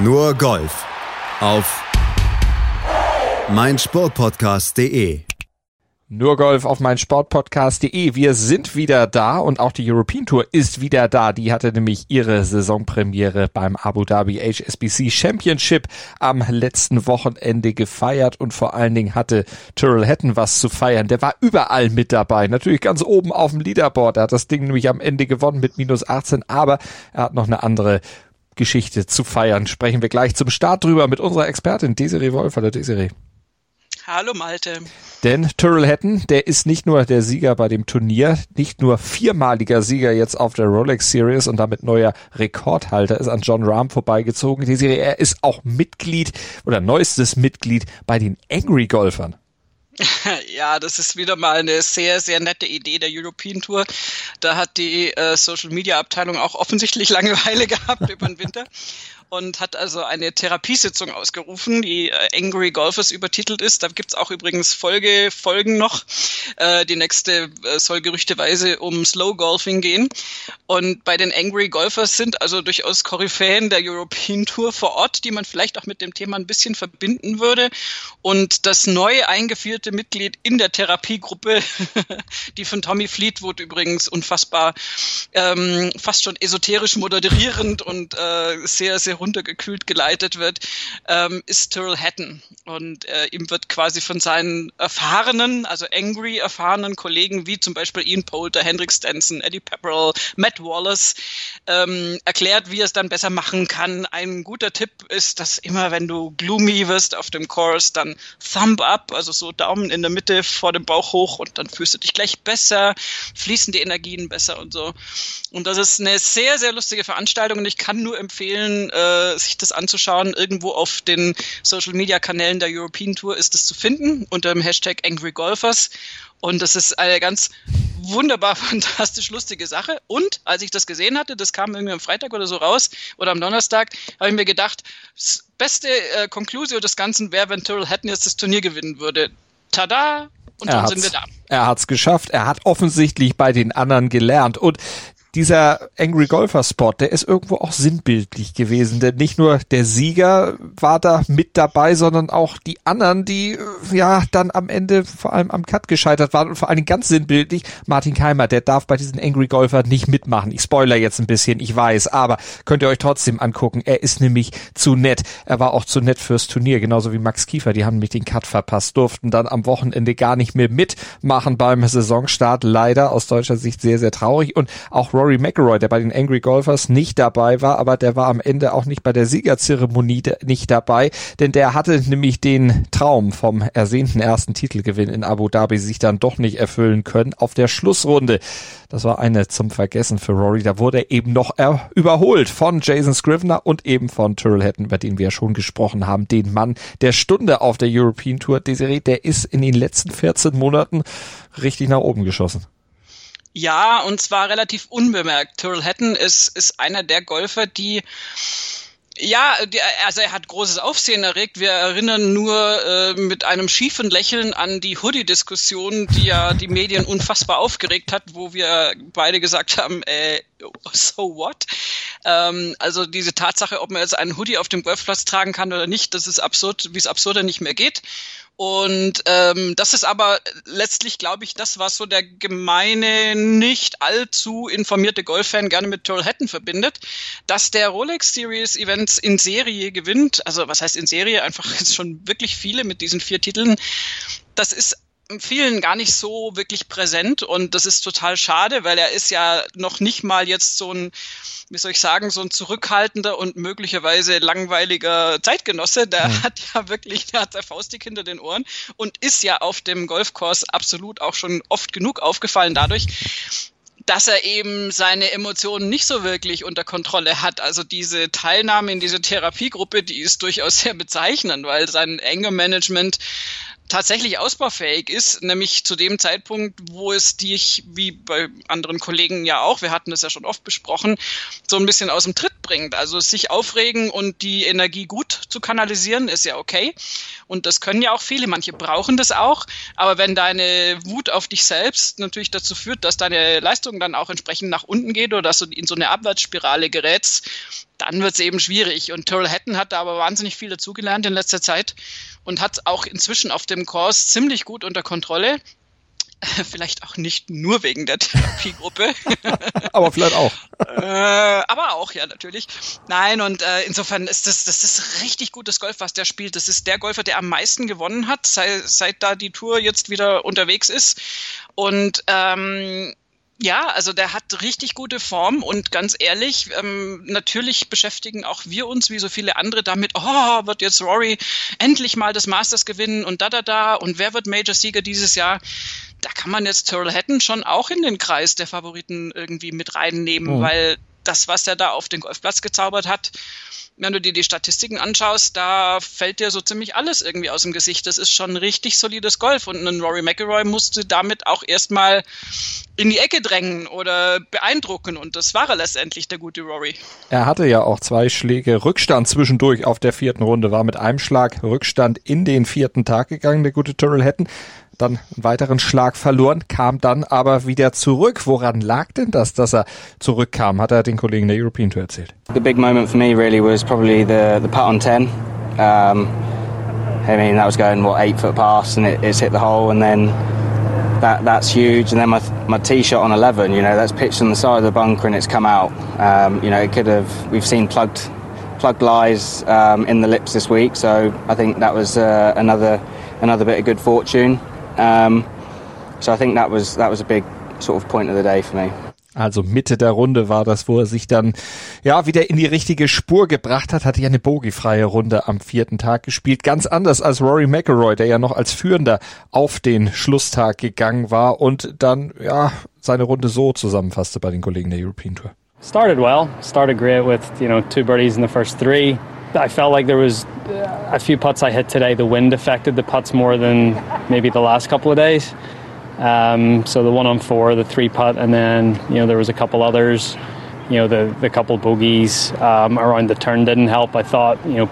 Nur Golf auf meinsportpodcast.de. Nur Golf auf mein Sportpodcast.de. Wir sind wieder da und auch die European Tour ist wieder da. Die hatte nämlich ihre Saisonpremiere beim Abu Dhabi HSBC Championship am letzten Wochenende gefeiert und vor allen Dingen hatte Tyrrell Hatton was zu feiern. Der war überall mit dabei. Natürlich ganz oben auf dem Leaderboard. Er hat das Ding nämlich am Ende gewonnen mit minus 18, aber er hat noch eine andere Geschichte zu feiern. Sprechen wir gleich zum Start drüber mit unserer Expertin Desiree Wolf. Hallo Desiree. Hallo Malte. Denn Tyrrell Hatton, der ist nicht nur der Sieger bei dem Turnier, nicht nur viermaliger Sieger jetzt auf der Rolex Series und damit neuer Rekordhalter, ist an John Rahm vorbeigezogen. Die Serie, er ist auch Mitglied oder neuestes Mitglied bei den Angry Golfern. Ja, das ist wieder mal eine sehr, sehr nette Idee der European Tour. Da hat die äh, Social Media Abteilung auch offensichtlich Langeweile gehabt über den Winter und hat also eine Therapiesitzung ausgerufen, die äh, Angry Golfers übertitelt ist. Da gibt's auch übrigens Folge, Folgen noch. Äh, die nächste äh, soll gerüchteweise um Slow Golfing gehen. Und bei den Angry Golfers sind also durchaus Koryphäen der European Tour vor Ort, die man vielleicht auch mit dem Thema ein bisschen verbinden würde. Und das neu eingeführte Mitglied in der Therapiegruppe, die von Tommy Fleetwood übrigens unfassbar ähm, fast schon esoterisch moderierend und äh, sehr, sehr runtergekühlt geleitet wird, ähm, ist Tyrrell Hatton. Und äh, ihm wird quasi von seinen erfahrenen, also angry erfahrenen Kollegen wie zum Beispiel Ian Poulter, Hendrik Stenson, Eddie Pepperell, Matt Wallace ähm, erklärt, wie er es dann besser machen kann. Ein guter Tipp ist, dass immer wenn du gloomy wirst auf dem Course, dann Thumb up, also so Daumen in der Mitte vor dem Bauch hoch und dann fühlst du dich gleich besser, fließen die Energien besser und so. Und das ist eine sehr, sehr lustige Veranstaltung und ich kann nur empfehlen, äh, äh, sich das anzuschauen. Irgendwo auf den Social Media Kanälen der European Tour ist es zu finden unter dem Hashtag Angry Golfers. Und das ist eine ganz wunderbar, fantastisch lustige Sache. Und als ich das gesehen hatte, das kam irgendwie am Freitag oder so raus oder am Donnerstag, habe ich mir gedacht, das beste äh, Conclusio des Ganzen wäre, wenn Tyrrell Hatton jetzt das Turnier gewinnen würde. Tada! Und dann sind wir da. Er hat's geschafft. Er hat offensichtlich bei den anderen gelernt. Und dieser Angry Golfer Spot, der ist irgendwo auch sinnbildlich gewesen, denn nicht nur der Sieger war da mit dabei, sondern auch die anderen, die äh, ja dann am Ende vor allem am Cut gescheitert waren und vor Dingen ganz sinnbildlich Martin Keimer, der darf bei diesen Angry Golfer nicht mitmachen. Ich spoiler jetzt ein bisschen, ich weiß, aber könnt ihr euch trotzdem angucken. Er ist nämlich zu nett. Er war auch zu nett fürs Turnier, genauso wie Max Kiefer, die haben nämlich den Cut verpasst, durften dann am Wochenende gar nicht mehr mitmachen beim Saisonstart. Leider aus deutscher Sicht sehr, sehr traurig und auch Rory McIlroy, der bei den Angry Golfers nicht dabei war, aber der war am Ende auch nicht bei der Siegerzeremonie nicht dabei, denn der hatte nämlich den Traum vom ersehnten ersten Titelgewinn in Abu Dhabi sich dann doch nicht erfüllen können auf der Schlussrunde. Das war eine zum Vergessen für Rory. Da wurde er eben noch er überholt von Jason Scrivener und eben von Tyrrell Hatton, über den wir ja schon gesprochen haben. Den Mann der Stunde auf der European Tour. Desiree, der ist in den letzten 14 Monaten richtig nach oben geschossen. Ja, und zwar relativ unbemerkt. Tyrrell Hatton ist, ist einer der Golfer, die ja, also er hat großes Aufsehen erregt. Wir erinnern nur äh, mit einem schiefen Lächeln an die Hoodie-Diskussion, die ja die Medien unfassbar aufgeregt hat, wo wir beide gesagt haben, äh, so what? Ähm, also diese Tatsache, ob man jetzt einen Hoodie auf dem Golfplatz tragen kann oder nicht, das ist absurd, wie es absurder nicht mehr geht. Und ähm, das ist aber letztlich, glaube ich, das, was so der gemeine, nicht allzu informierte Golffan gerne mit Tyrrell Hatton verbindet, dass der Rolex Series Events in Serie gewinnt. Also was heißt in Serie? Einfach jetzt schon wirklich viele mit diesen vier Titeln. Das ist vielen gar nicht so wirklich präsent und das ist total schade, weil er ist ja noch nicht mal jetzt so ein, wie soll ich sagen, so ein zurückhaltender und möglicherweise langweiliger Zeitgenosse. Der mhm. hat ja wirklich, der hat der Faustdick hinter den Ohren und ist ja auf dem Golfkurs absolut auch schon oft genug aufgefallen dadurch, dass er eben seine Emotionen nicht so wirklich unter Kontrolle hat. Also diese Teilnahme in diese Therapiegruppe, die ist durchaus sehr bezeichnend, weil sein Anger Management tatsächlich ausbaufähig ist, nämlich zu dem Zeitpunkt, wo es dich, wie bei anderen Kollegen ja auch, wir hatten das ja schon oft besprochen, so ein bisschen aus dem Tritt bringt. Also sich aufregen und die Energie gut zu kanalisieren, ist ja okay. Und das können ja auch viele, manche brauchen das auch. Aber wenn deine Wut auf dich selbst natürlich dazu führt, dass deine Leistung dann auch entsprechend nach unten geht oder dass du in so eine Abwärtsspirale gerätst, dann wird es eben schwierig. Und Tyrrell Hatton hat da aber wahnsinnig viel dazugelernt in letzter Zeit und hat auch inzwischen auf dem Kurs ziemlich gut unter Kontrolle. Vielleicht auch nicht nur wegen der Therapiegruppe. aber vielleicht auch. äh, aber auch, ja, natürlich. Nein, und äh, insofern ist das, das ist richtig gutes Golf, was der spielt. Das ist der Golfer, der am meisten gewonnen hat, seit, seit da die Tour jetzt wieder unterwegs ist. Und ähm, ja, also der hat richtig gute Form und ganz ehrlich, ähm, natürlich beschäftigen auch wir uns wie so viele andere damit, oh, wird jetzt Rory endlich mal das Masters gewinnen und da, da, da und wer wird Major-Sieger dieses Jahr? Da kann man jetzt Tyrrell Hatton schon auch in den Kreis der Favoriten irgendwie mit reinnehmen, oh. weil das, was er da auf den Golfplatz gezaubert hat, wenn du dir die Statistiken anschaust, da fällt dir so ziemlich alles irgendwie aus dem Gesicht. Das ist schon richtig solides Golf und ein Rory McIlroy musste damit auch erstmal in die Ecke drängen oder beeindrucken und das war er letztendlich, der gute Rory. Er hatte ja auch zwei Schläge Rückstand zwischendurch auf der vierten Runde, war mit einem Schlag Rückstand in den vierten Tag gegangen, der gute Tyrrell Hatton dann einen weiteren Schlag verloren, kam dann aber wieder zurück. Woran lag denn das, dass er zurückkam? Hat er den Kollegen der European Tour erzählt. The big moment for me really was probably the the putt on 10. Um, I mean that was going what eight foot past and it, it's hit the hole and then that that's huge and then my my tee shot on 11 you know that's pitched on the side of the bunker and it's come out um, you know it could have we've seen plugged plugged lies um, in the lips this week so I think that was uh, another another bit of good fortune Um, so I think that was that was a big sort of point of the day for me. Also Mitte der Runde war das, wo er sich dann ja wieder in die richtige Spur gebracht hat, hatte ja eine bogiefreie Runde am vierten Tag gespielt, ganz anders als Rory McIlroy, der ja noch als Führender auf den Schlusstag gegangen war und dann ja seine Runde so zusammenfasste bei den Kollegen der European Tour. Started well, started great with you know two birdies in the first three. I felt like there was a few putts I hit today. The wind affected the putts more than maybe the last couple of days. Um, so the one on four, the three putt, and then you know there was a couple others. You know the the couple bogeys um, around the turn didn't help. I thought you know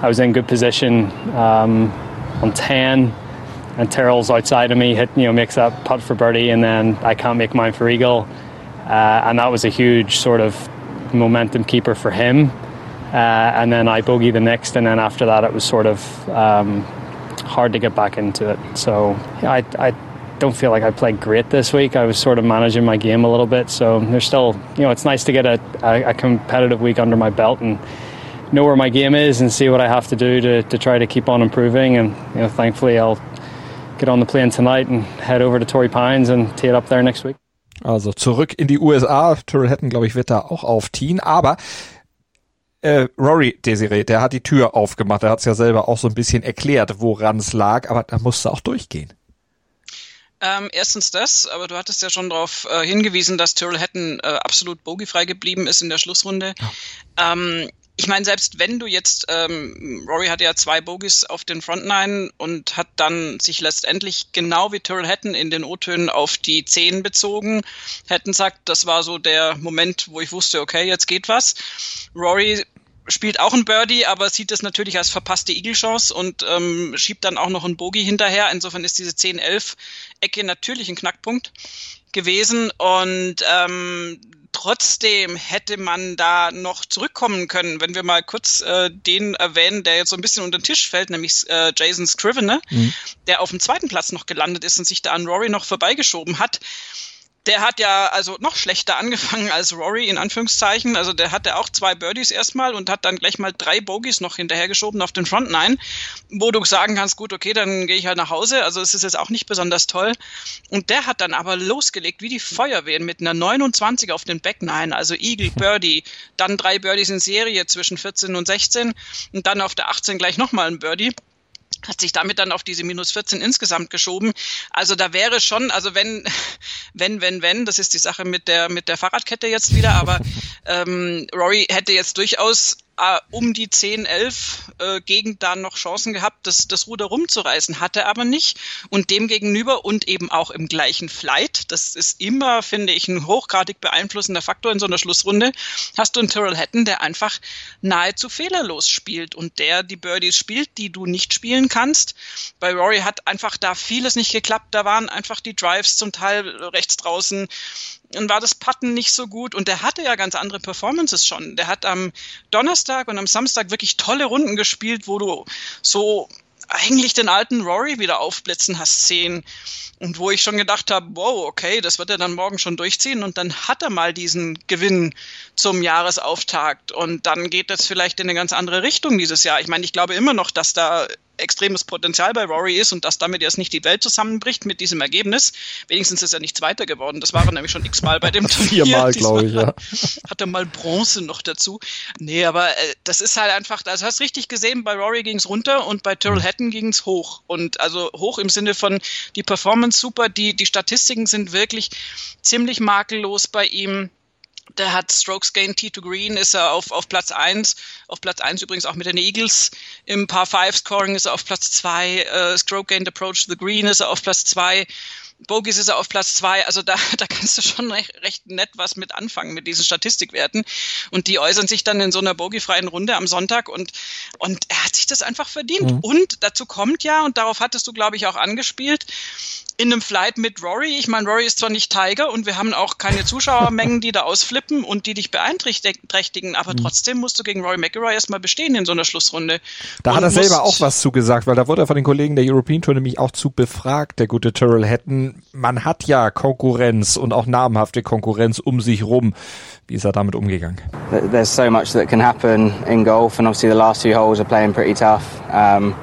I was in good position um, on ten, and Terrell's outside of me hit you know makes that putt for birdie, and then I can't make mine for eagle, uh, and that was a huge sort of momentum keeper for him. Uh, and then I bogey the next, and then after that, it was sort of um, hard to get back into it. So I, I don't feel like I played great this week. I was sort of managing my game a little bit. So there's still, you know, it's nice to get a, a, competitive week under my belt and know where my game is and see what I have to do to, to try to keep on improving. And you know, thankfully, I'll get on the plane tonight and head over to Torrey Pines and tee it up there next week. Also zurück in die USA. Tyrrell Hatton, glaube ich, wird da auch aufziehen. Aber äh, Rory Desiree, der hat die Tür aufgemacht. Er hat es ja selber auch so ein bisschen erklärt, woran es lag, aber da musste auch durchgehen. Ähm, erstens das, aber du hattest ja schon darauf äh, hingewiesen, dass Tyrrell Hatton äh, absolut bogiefrei geblieben ist in der Schlussrunde. Ja. Ähm, ich meine, selbst wenn du jetzt, ähm, Rory hatte ja zwei Bogies auf den Front Nine und hat dann sich letztendlich genau wie Tyrrell Hatton in den O-Tönen auf die Zehn bezogen. Hatton sagt, das war so der Moment, wo ich wusste, okay, jetzt geht was. Rory spielt auch ein Birdie, aber sieht das natürlich als verpasste Eagle-Chance und ähm, schiebt dann auch noch ein Bogey hinterher. Insofern ist diese 10-11-Ecke natürlich ein Knackpunkt gewesen und ähm, trotzdem hätte man da noch zurückkommen können, wenn wir mal kurz äh, den erwähnen, der jetzt so ein bisschen unter den Tisch fällt, nämlich äh, Jason Scrivener, mhm. der auf dem zweiten Platz noch gelandet ist und sich da an Rory noch vorbeigeschoben hat der hat ja also noch schlechter angefangen als Rory in Anführungszeichen. Also der hatte auch zwei Birdies erstmal und hat dann gleich mal drei Bogies noch hinterhergeschoben auf den Front Nine, wo du sagen kannst, gut, okay, dann gehe ich halt nach Hause. Also es ist jetzt auch nicht besonders toll. Und der hat dann aber losgelegt wie die Feuerwehr mit einer 29 auf den Back Nine, also Eagle Birdie, dann drei Birdies in Serie zwischen 14 und 16 und dann auf der 18 gleich nochmal ein Birdie hat sich damit dann auf diese minus 14 insgesamt geschoben. Also da wäre schon, also wenn, wenn, wenn, wenn, das ist die Sache mit der, mit der Fahrradkette jetzt wieder, aber ähm, Rory hätte jetzt durchaus äh, um die 10, 11 äh, Gegend da noch Chancen gehabt, das, das Ruder rumzureißen, hatte aber nicht. Und dem gegenüber und eben auch im gleichen Flight, das ist immer, finde ich, ein hochgradig beeinflussender Faktor in so einer Schlussrunde, hast du einen Tyrrell Hatton, der einfach nahezu fehlerlos spielt und der die Birdies spielt, die du nicht spielen kannst. Bei Rory hat einfach da vieles nicht geklappt, da waren einfach die Drives zum Teil rechts draußen dann war das Putten nicht so gut und der hatte ja ganz andere Performances schon. Der hat am Donnerstag und am Samstag wirklich tolle Runden gespielt, wo du so eigentlich den alten Rory wieder aufblitzen hast sehen. Und wo ich schon gedacht habe, wow, okay, das wird er dann morgen schon durchziehen. Und dann hat er mal diesen Gewinn zum Jahresauftakt. Und dann geht das vielleicht in eine ganz andere Richtung dieses Jahr. Ich meine, ich glaube immer noch, dass da extremes Potenzial bei Rory ist und dass damit jetzt nicht die Welt zusammenbricht mit diesem Ergebnis. Wenigstens ist er nicht Zweiter geworden. Das war er nämlich schon x-mal bei dem Turnier. Viermal, glaube ich, ja. Hat er mal Bronze noch dazu. Nee, aber äh, das ist halt einfach, also hast richtig gesehen, bei Rory ging es runter und bei Tyrrell Hatton ging es hoch. Und also hoch im Sinne von die Performance super, die, die Statistiken sind wirklich ziemlich makellos bei ihm. Der hat Strokes Gain T to Green, ist er auf, auf Platz eins Auf Platz eins übrigens auch mit den Eagles. Im Par 5 Scoring ist er auf Platz zwei Äh, Stroke Gained Approach to the Green ist er auf Platz zwei Bogies ist er auf Platz zwei. Also da, da kannst du schon recht, recht nett was mit anfangen mit diesen Statistikwerten. Und die äußern sich dann in so einer bogiefreien Runde am Sonntag und, und er hat sich das einfach verdient. Mhm. Und dazu kommt ja, und darauf hattest du, glaube ich, auch angespielt, in einem Flight mit Rory. Ich meine, Rory ist zwar nicht Tiger und wir haben auch keine Zuschauermengen, die da ausflippen und die dich beeinträchtigen, aber mhm. trotzdem musst du gegen Rory McIlroy erstmal bestehen in so einer Schlussrunde. Da und hat er selber auch was zugesagt, weil da wurde er von den Kollegen der European Tour nämlich auch zu befragt, der gute Tyrrell Hatton. Man hat ja Konkurrenz und auch namhafte Konkurrenz um sich rum. Wie ist er damit umgegangen? There's so much that can happen in golf and obviously the last few holes are playing pretty tough. Um,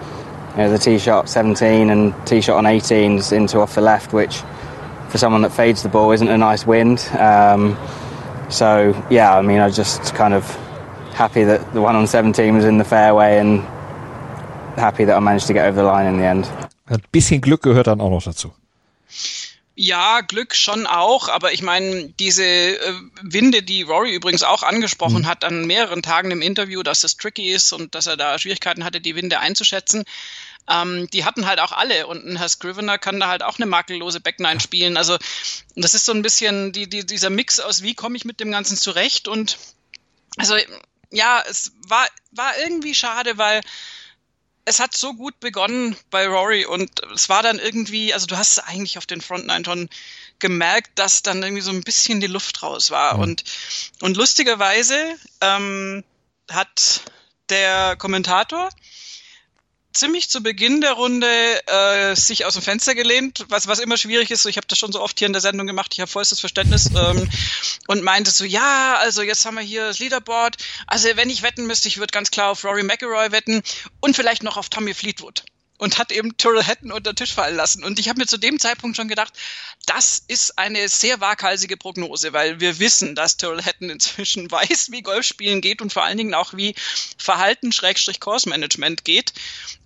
you know, the tee shot 17 and tee shot on 18s into off the left, which for someone that fades the ball isn't a nice wind. Um, so yeah, I mean, I just kind of happy that the one on 17 was in the fairway and happy that I managed to get over the line in the end. Ein bisschen Glück gehört dann auch noch dazu. Ja, Glück schon auch, aber ich meine, diese äh, Winde, die Rory übrigens auch angesprochen mhm. hat an mehreren Tagen im Interview, dass es tricky ist und dass er da Schwierigkeiten hatte, die Winde einzuschätzen, ähm, die hatten halt auch alle und ein Herr Scrivener kann da halt auch eine makellose Back Nine spielen. Also das ist so ein bisschen die, die, dieser Mix aus, wie komme ich mit dem Ganzen zurecht und also ja, es war, war irgendwie schade, weil es hat so gut begonnen bei Rory und es war dann irgendwie, also du hast eigentlich auf den Front Nine schon gemerkt, dass dann irgendwie so ein bisschen die Luft raus war. Mhm. Und, und lustigerweise ähm, hat der Kommentator ziemlich zu Beginn der Runde äh, sich aus dem Fenster gelehnt, was, was immer schwierig ist. Ich habe das schon so oft hier in der Sendung gemacht, ich habe vollstes Verständnis ähm, und meinte so, ja, also jetzt haben wir hier das Leaderboard. Also wenn ich wetten müsste, ich würde ganz klar auf Rory McIlroy wetten und vielleicht noch auf Tommy Fleetwood und hat eben Tyrrell Hatton unter den Tisch fallen lassen. Und ich habe mir zu dem Zeitpunkt schon gedacht, das ist eine sehr waghalsige Prognose, weil wir wissen, dass Tyrrell Hatton inzwischen weiß, wie Golfspielen geht und vor allen Dingen auch wie Verhalten Schrägstrich Course Management geht.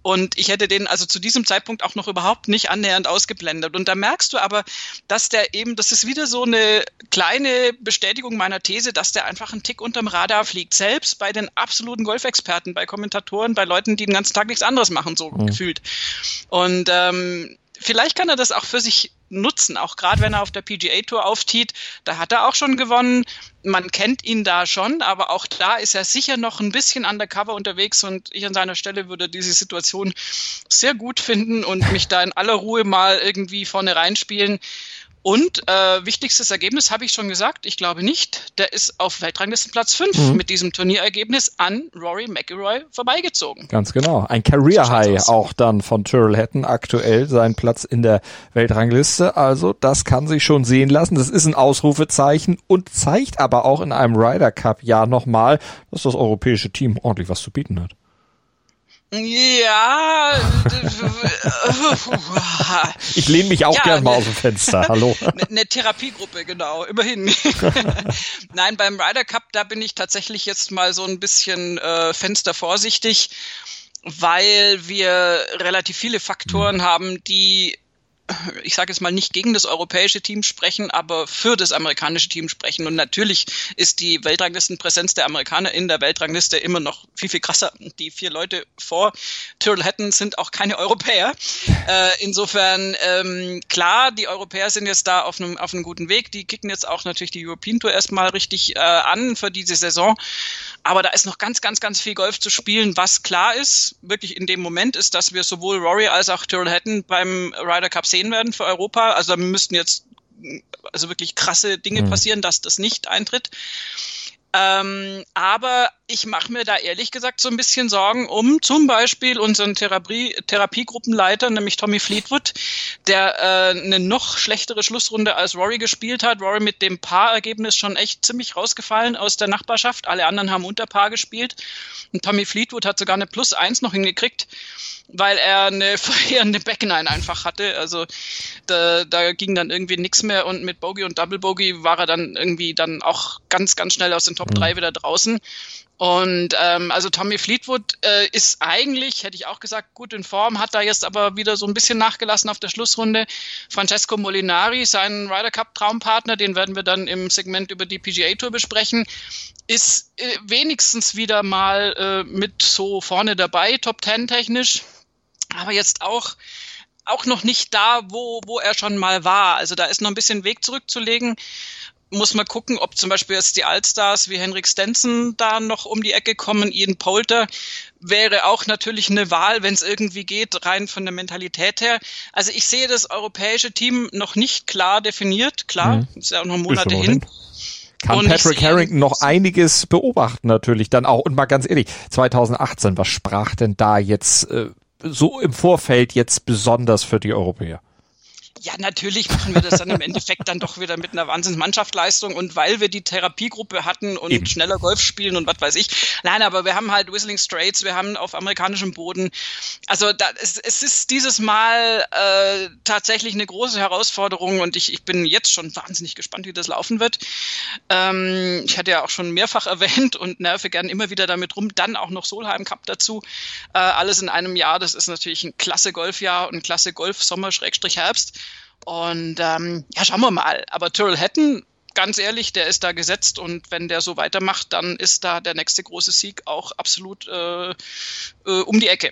Und ich hätte den also zu diesem Zeitpunkt auch noch überhaupt nicht annähernd ausgeblendet. Und da merkst du aber, dass der eben, das ist wieder so eine kleine Bestätigung meiner These, dass der einfach einen Tick unterm Radar fliegt. Selbst bei den absoluten Golfexperten, bei Kommentatoren, bei Leuten, die den ganzen Tag nichts anderes machen, so mhm. gefühlt. Und ähm, vielleicht kann er das auch für sich nutzen, auch gerade wenn er auf der PGA Tour auftiet. Da hat er auch schon gewonnen. Man kennt ihn da schon, aber auch da ist er sicher noch ein bisschen undercover unterwegs und ich an seiner Stelle würde diese Situation sehr gut finden und mich da in aller Ruhe mal irgendwie vorne reinspielen. Und äh, wichtigstes Ergebnis habe ich schon gesagt, ich glaube nicht. Der ist auf Weltranglistenplatz 5 mhm. mit diesem Turnierergebnis an Rory McIlroy vorbeigezogen. Ganz genau. Ein Career High auch dann von Tyrrell Hatton aktuell sein Platz in der Weltrangliste. Also das kann sich schon sehen lassen. Das ist ein Ausrufezeichen und zeigt aber auch in einem Ryder Cup Jahr nochmal, dass das europäische Team ordentlich was zu bieten hat. Ja. ich lehne mich auch ja, gern mal aus dem Fenster. Hallo. Eine ne Therapiegruppe, genau, immerhin. Nein, beim Ryder Cup, da bin ich tatsächlich jetzt mal so ein bisschen äh, fenstervorsichtig, weil wir relativ viele Faktoren mhm. haben, die ich sage jetzt mal nicht gegen das europäische Team sprechen, aber für das amerikanische Team sprechen. Und natürlich ist die Weltranglistenpräsenz der Amerikaner in der Weltrangliste immer noch viel, viel krasser. Die vier Leute vor Turtle Hatton sind auch keine Europäer. Äh, insofern, ähm, klar, die Europäer sind jetzt da auf einem, auf einem guten Weg. Die kicken jetzt auch natürlich die European Tour erstmal richtig äh, an für diese Saison. Aber da ist noch ganz, ganz, ganz viel Golf zu spielen. Was klar ist, wirklich in dem Moment, ist, dass wir sowohl Rory als auch Tyrrell Hatton beim Ryder Cup sehen werden für Europa. Also da müssten jetzt also wirklich krasse Dinge mhm. passieren, dass das nicht eintritt. Ähm, aber ich mache mir da ehrlich gesagt so ein bisschen Sorgen um zum Beispiel unseren Therapie Therapiegruppenleiter, nämlich Tommy Fleetwood, der äh, eine noch schlechtere Schlussrunde als Rory gespielt hat. Rory mit dem Paarergebnis schon echt ziemlich rausgefallen aus der Nachbarschaft. Alle anderen haben unter Paar gespielt. Und Tommy Fleetwood hat sogar eine Plus eins noch hingekriegt weil er eine verheerende Backline einfach hatte. Also da, da ging dann irgendwie nichts mehr und mit Bogey und Double Bogey war er dann irgendwie dann auch ganz, ganz schnell aus den Top 3 mhm. wieder draußen. Und ähm, also Tommy Fleetwood äh, ist eigentlich, hätte ich auch gesagt, gut in Form, hat da jetzt aber wieder so ein bisschen nachgelassen auf der Schlussrunde. Francesco Molinari, sein Ryder Cup Traumpartner, den werden wir dann im Segment über die PGA Tour besprechen, ist äh, wenigstens wieder mal äh, mit so vorne dabei, Top 10 technisch aber jetzt auch auch noch nicht da, wo, wo er schon mal war. Also da ist noch ein bisschen Weg zurückzulegen. Muss man gucken, ob zum Beispiel jetzt die Allstars wie Henrik Stenson da noch um die Ecke kommen. Ian Polter wäre auch natürlich eine Wahl, wenn es irgendwie geht, rein von der Mentalität her. Also ich sehe das europäische Team noch nicht klar definiert. Klar, mhm. ist ja auch noch Monate hin. Kann und Patrick Harrington noch einiges beobachten natürlich dann auch. Und mal ganz ehrlich, 2018, was sprach denn da jetzt äh, so im Vorfeld jetzt besonders für die Europäer? Ja, natürlich machen wir das dann im Endeffekt dann doch wieder mit einer Wahnsinnsmannschaftsleistung und weil wir die Therapiegruppe hatten und Eben. schneller Golf spielen und was weiß ich. Nein, aber wir haben halt Whistling Straits, wir haben auf amerikanischem Boden. Also da, es, es ist dieses Mal äh, tatsächlich eine große Herausforderung und ich, ich bin jetzt schon wahnsinnig gespannt, wie das laufen wird. Ähm, ich hatte ja auch schon mehrfach erwähnt und nerve gern immer wieder damit rum. Dann auch noch Solheim Cup dazu. Äh, alles in einem Jahr. Das ist natürlich ein klasse Golfjahr und ein klasse Golf-Sommer-Herbst. Und ähm, ja, schauen wir mal. Aber Tyrrell Hatton, ganz ehrlich, der ist da gesetzt und wenn der so weitermacht, dann ist da der nächste große Sieg auch absolut äh, äh, um die Ecke.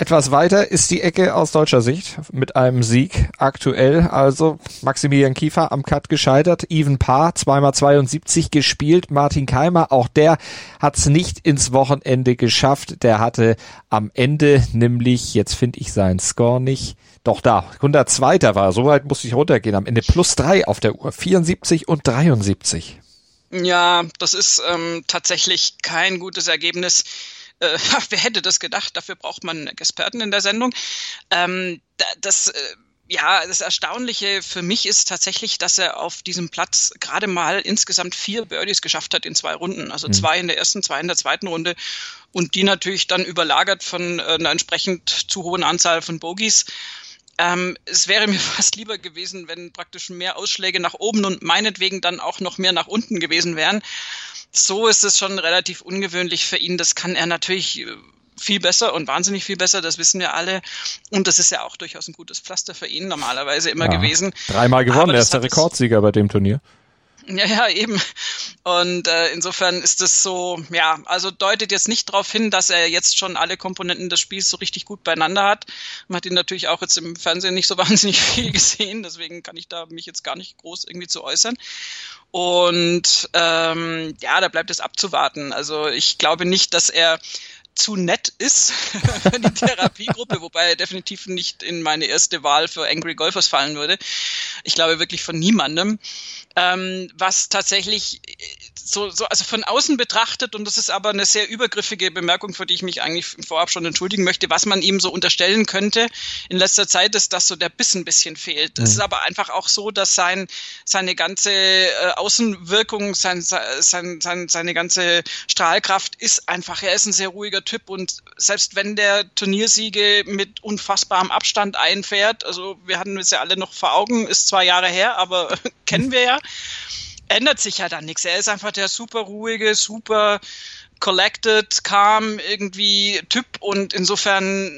Etwas weiter ist die Ecke aus deutscher Sicht mit einem Sieg aktuell. Also Maximilian Kiefer am Cut gescheitert, Even Paar zweimal 72 gespielt. Martin Keimer, auch der hat es nicht ins Wochenende geschafft. Der hatte am Ende nämlich, jetzt finde ich seinen Score nicht, doch da, 102. war, soweit musste ich runtergehen. Am Ende plus drei auf der Uhr, 74 und 73. Ja, das ist ähm, tatsächlich kein gutes Ergebnis äh, wer hätte das gedacht? Dafür braucht man Experten in der Sendung. Ähm, das äh, ja, das Erstaunliche für mich ist tatsächlich, dass er auf diesem Platz gerade mal insgesamt vier Birdies geschafft hat in zwei Runden. Also mhm. zwei in der ersten, zwei in der zweiten Runde. Und die natürlich dann überlagert von äh, einer entsprechend zu hohen Anzahl von Bogies. Ähm, es wäre mir fast lieber gewesen, wenn praktisch mehr Ausschläge nach oben und meinetwegen dann auch noch mehr nach unten gewesen wären so ist es schon relativ ungewöhnlich für ihn. Das kann er natürlich äh, viel besser und wahnsinnig viel besser, das wissen wir alle. Und das ist ja auch durchaus ein gutes Pflaster für ihn normalerweise immer ja, gewesen. Dreimal gewonnen, er ist der Rekordsieger bei dem Turnier. Ja, ja, eben. Und äh, insofern ist es so, ja, also deutet jetzt nicht darauf hin, dass er jetzt schon alle Komponenten des Spiels so richtig gut beieinander hat. Man hat ihn natürlich auch jetzt im Fernsehen nicht so wahnsinnig viel gesehen, deswegen kann ich da mich jetzt gar nicht groß irgendwie zu äußern. Und ähm, ja, da bleibt es abzuwarten. Also ich glaube nicht, dass er zu nett ist für die Therapiegruppe, wobei er definitiv nicht in meine erste Wahl für Angry Golfers fallen würde. Ich glaube wirklich von niemandem ähm, was tatsächlich so, so, also von außen betrachtet, und das ist aber eine sehr übergriffige Bemerkung, für die ich mich eigentlich vorab schon entschuldigen möchte, was man ihm so unterstellen könnte in letzter Zeit, ist, dass so der Biss ein bisschen fehlt. Mhm. Es ist aber einfach auch so, dass sein, seine ganze äh, Außenwirkung, sein, sein, sein, seine ganze Strahlkraft ist einfach, er ist ein sehr ruhiger Typ und selbst wenn der Turniersiege mit unfassbarem Abstand einfährt, also wir hatten es ja alle noch vor Augen, ist zwei Jahre her, aber kennen wir ja, ändert sich ja dann nichts. Er ist einfach der super ruhige, super collected, calm irgendwie Typ und insofern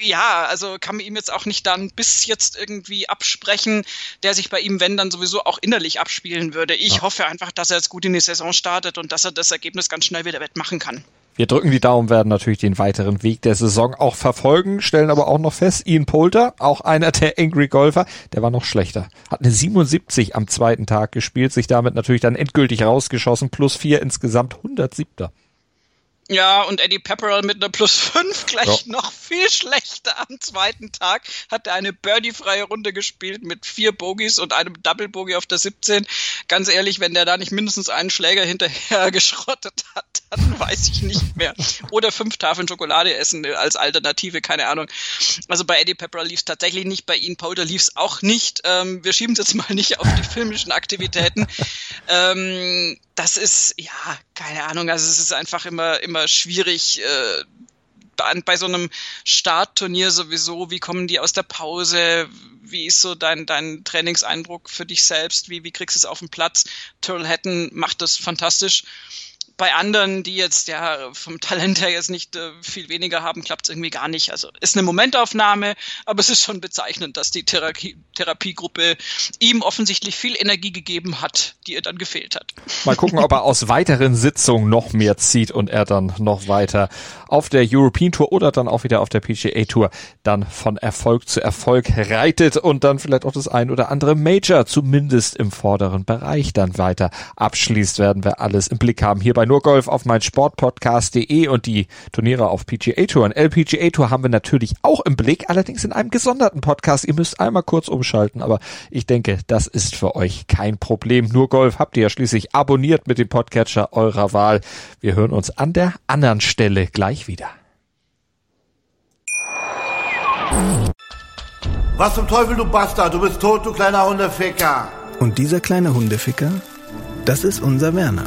ja, also kann man ihm jetzt auch nicht dann bis jetzt irgendwie absprechen, der sich bei ihm, wenn dann sowieso auch innerlich abspielen würde. Ich ja. hoffe einfach, dass er jetzt gut in die Saison startet und dass er das Ergebnis ganz schnell wieder wettmachen kann. Wir drücken die Daumen, werden natürlich den weiteren Weg der Saison auch verfolgen, stellen aber auch noch fest, Ian Polter, auch einer der Angry Golfer, der war noch schlechter. Hat eine 77 am zweiten Tag gespielt, sich damit natürlich dann endgültig rausgeschossen, plus vier insgesamt 107. Ja, und Eddie Pepperell mit einer Plus 5 gleich ja. noch viel schlechter am zweiten Tag. Hat er eine Birdie-freie Runde gespielt mit vier Bogies und einem Double Bogey auf der 17. Ganz ehrlich, wenn der da nicht mindestens einen Schläger hinterher geschrottet hat, dann weiß ich nicht mehr. Oder fünf Tafeln Schokolade essen als Alternative, keine Ahnung. Also bei Eddie Pepperell lief es tatsächlich nicht, bei Ian Poulter lief es auch nicht. Ähm, wir schieben es jetzt mal nicht auf die filmischen Aktivitäten. ähm, das ist, ja, keine Ahnung, also es ist einfach immer, immer schwierig, äh, bei so einem Startturnier sowieso, wie kommen die aus der Pause, wie ist so dein, dein Trainingseindruck für dich selbst, wie, wie kriegst du es auf den Platz? Turtle Hatton macht das fantastisch bei anderen, die jetzt ja vom Talent her jetzt nicht äh, viel weniger haben, klappt es irgendwie gar nicht. Also ist eine Momentaufnahme, aber es ist schon bezeichnend, dass die Therapie Therapiegruppe ihm offensichtlich viel Energie gegeben hat, die ihr dann gefehlt hat. Mal gucken, ob er aus weiteren Sitzungen noch mehr zieht und er dann noch weiter auf der European Tour oder dann auch wieder auf der PGA Tour dann von Erfolg zu Erfolg reitet und dann vielleicht auch das ein oder andere Major zumindest im vorderen Bereich dann weiter abschließt, werden wir alles im Blick haben hier bei nur Golf auf mein Sportpodcast.de und die Turniere auf PGA Tour und LPGA Tour haben wir natürlich auch im Blick, allerdings in einem gesonderten Podcast. Ihr müsst einmal kurz umschalten, aber ich denke, das ist für euch kein Problem. Nur Golf habt ihr ja schließlich abonniert mit dem Podcatcher eurer Wahl. Wir hören uns an der anderen Stelle gleich wieder. Was zum Teufel, du Bastard? Du bist tot, du kleiner Hundeficker. Und dieser kleine Hundeficker, das ist unser Werner.